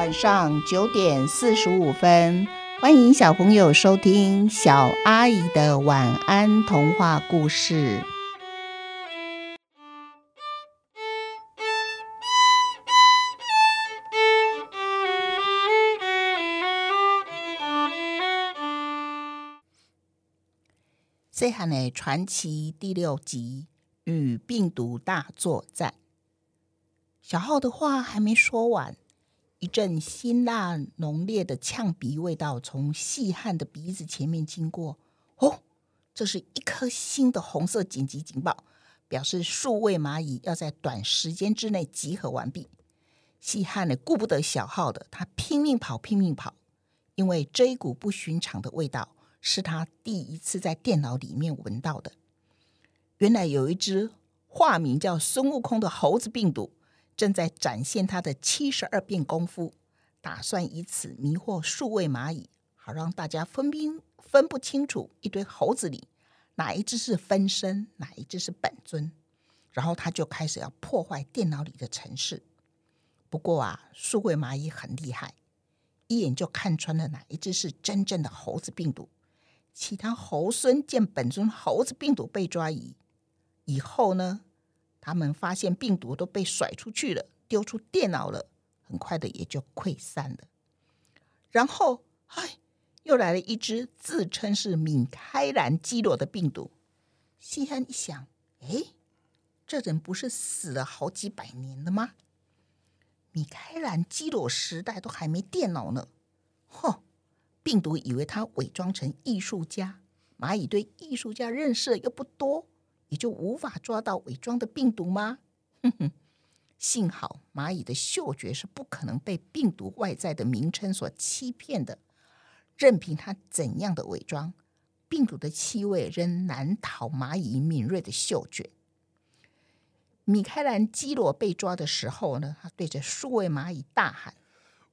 晚上九点四十五分，欢迎小朋友收听小阿姨的晚安童话故事。《细汉的传奇》第六集与病毒大作战。小浩的话还没说完，一阵辛辣浓烈的呛鼻味道从细汉的鼻子前面经过。哦，这是一颗新的红色紧急警报，表示数位蚂蚁要在短时间之内集合完毕。细汉呢，顾不得小号的，他拼命跑，拼命跑，因为这一股不寻常的味道。是他第一次在电脑里面闻到的。原来有一只化名叫孙悟空的猴子病毒，正在展现他的七十二变功夫，打算以此迷惑数位蚂蚁，好让大家分兵分不清楚一堆猴子里哪一只是分身，哪一只是本尊。然后他就开始要破坏电脑里的程式。不过啊，数位蚂蚁很厉害，一眼就看穿了哪一只是真正的猴子病毒。其他猴孙见本尊猴子病毒被抓以以后呢，他们发现病毒都被甩出去了，丢出电脑了，很快的也就溃散了。然后，哎，又来了一只自称是米开朗基罗的病毒。西汉一想，哎，这人不是死了好几百年了吗？米开朗基罗时代都还没电脑呢，哼！病毒以为他伪装成艺术家，蚂蚁对艺术家认识又不多，也就无法抓到伪装的病毒吗？哼哼，幸好蚂蚁的嗅觉是不可能被病毒外在的名称所欺骗的，任凭它怎样的伪装，病毒的气味仍难逃蚂蚁敏锐的嗅觉。米开朗基罗被抓的时候呢，他对着数位蚂蚁大喊。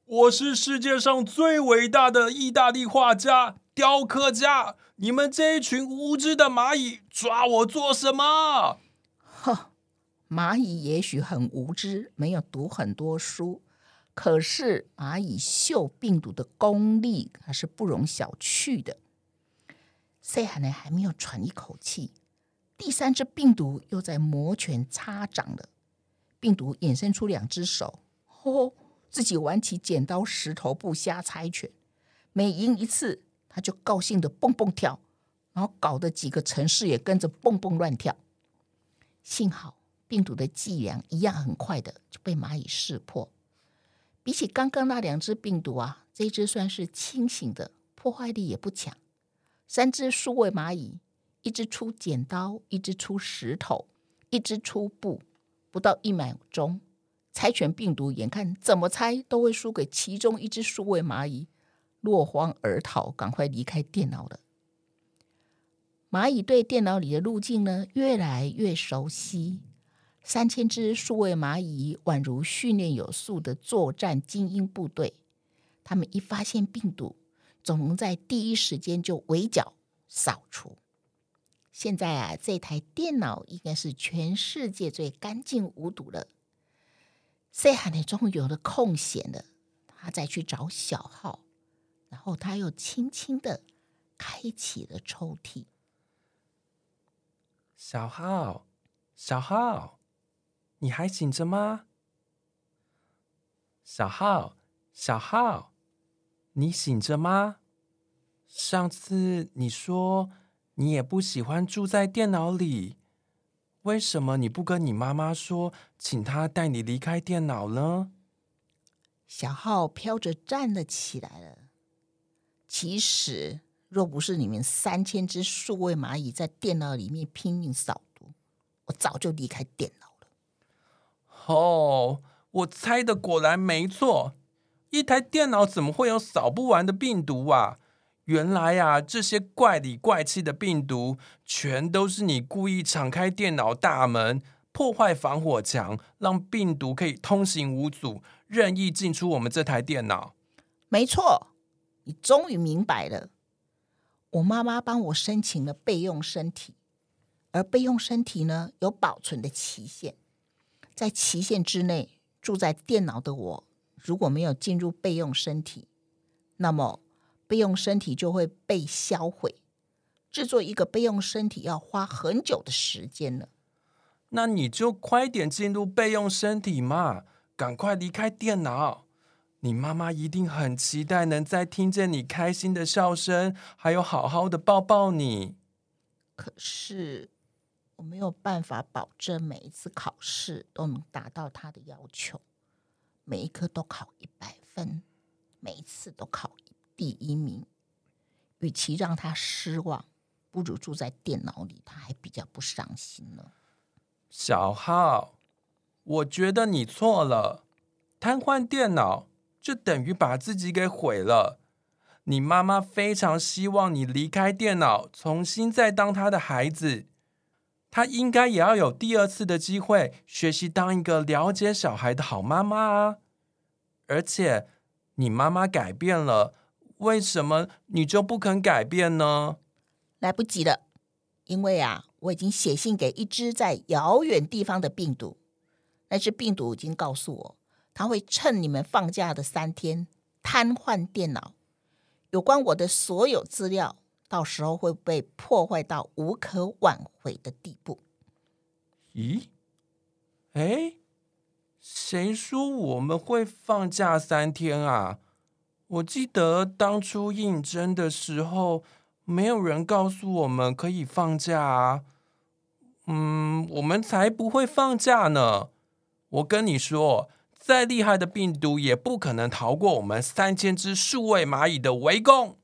我是世界上最伟大的意大利画家、雕刻家。你们这一群无知的蚂蚁，抓我做什么？呵，蚂蚁也许很无知，没有读很多书，可是蚂蚁嗅病毒的功力还是不容小觑的。细汉呢还没有喘一口气，第三只病毒又在摩拳擦掌了。病毒衍生出两只手，吼。自己玩起剪刀石头布瞎猜拳，每赢一次，他就高兴的蹦蹦跳，然后搞得几个城市也跟着蹦蹦乱跳。幸好病毒的伎俩一样很快的就被蚂蚁识破。比起刚刚那两只病毒啊，这一只算是清醒的，破坏力也不强。三只数位蚂蚁，一只出剪刀，一只出石头，一只出布，不到一秒钟。猜拳病毒眼看怎么猜都会输给其中一只数位蚂蚁，落荒而逃，赶快离开电脑了。蚂蚁对电脑里的路径呢越来越熟悉，三千只数位蚂蚁宛如训练有素的作战精英部队，他们一发现病毒，总能在第一时间就围剿扫除。现在啊，这台电脑应该是全世界最干净无毒了。细汉呢，终于有了空闲了，他再去找小号，然后他又轻轻的开启了抽屉。小号，小号，你还醒着吗？小号，小号，你醒着吗？上次你说你也不喜欢住在电脑里。为什么你不跟你妈妈说，请她带你离开电脑呢？小浩飘着站了起来了。其实，若不是你们三千只数位蚂蚁在电脑里面拼命扫毒，我早就离开电脑了。哦，我猜的果然没错。一台电脑怎么会有扫不完的病毒啊？原来呀、啊，这些怪里怪气的病毒，全都是你故意敞开电脑大门，破坏防火墙，让病毒可以通行无阻，任意进出我们这台电脑。没错，你终于明白了。我妈妈帮我申请了备用身体，而备用身体呢，有保存的期限，在期限之内住在电脑的我，如果没有进入备用身体，那么备用身体就会被销毁。制作一个备用身体要花很久的时间呢。那你就快点进入备用身体嘛，赶快离开电脑。你妈妈一定很期待能再听见你开心的笑声，还有好好的抱抱你。可是我没有办法保证每一次考试都能达到她的要求，每一科都考一百分，每一次都考第一名。与其让他失望，不如住在电脑里，他还比较不伤心呢。小浩，我觉得你错了，瘫痪电脑就等于把自己给毁了。你妈妈非常希望你离开电脑，重新再当她的孩子。她应该也要有第二次的机会，学习当一个了解小孩的好妈妈啊。而且，你妈妈改变了，为什么你就不肯改变呢？来不及了，因为啊。我已经写信给一只在遥远地方的病毒，那只病毒已经告诉我，它会趁你们放假的三天瘫痪电脑，有关我的所有资料，到时候会被破坏到无可挽回的地步。咦？哎，谁说我们会放假三天啊？我记得当初应征的时候。没有人告诉我们可以放假啊！嗯，我们才不会放假呢！我跟你说，再厉害的病毒也不可能逃过我们三千只数位蚂蚁的围攻。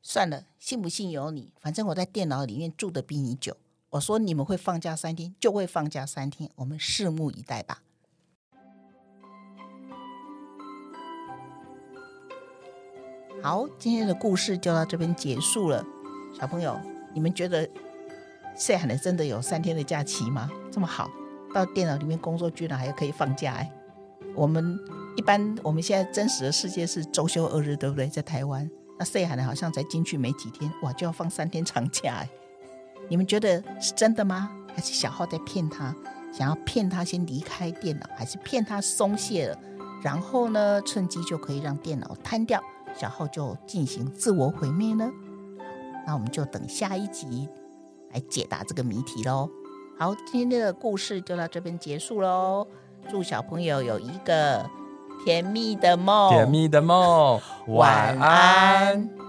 算了，信不信由你，反正我在电脑里面住的比你久。我说你们会放假三天，就会放假三天，我们拭目以待吧。好，今天的故事就到这边结束了。小朋友，你们觉得细汉的真的有三天的假期吗？这么好，到电脑里面工作居然还可以放假哎！我们一般我们现在真实的世界是周休二日，对不对？在台湾，那细汉的好像才进去没几天，哇，就要放三天长假哎！你们觉得是真的吗？还是小号在骗他，想要骗他先离开电脑，还是骗他松懈了，然后呢，趁机就可以让电脑瘫掉？小浩就进行自我毁灭呢？那我们就等下一集来解答这个谜题喽。好，今天的故事就到这边结束喽。祝小朋友有一个甜蜜的梦，甜蜜的梦，晚安。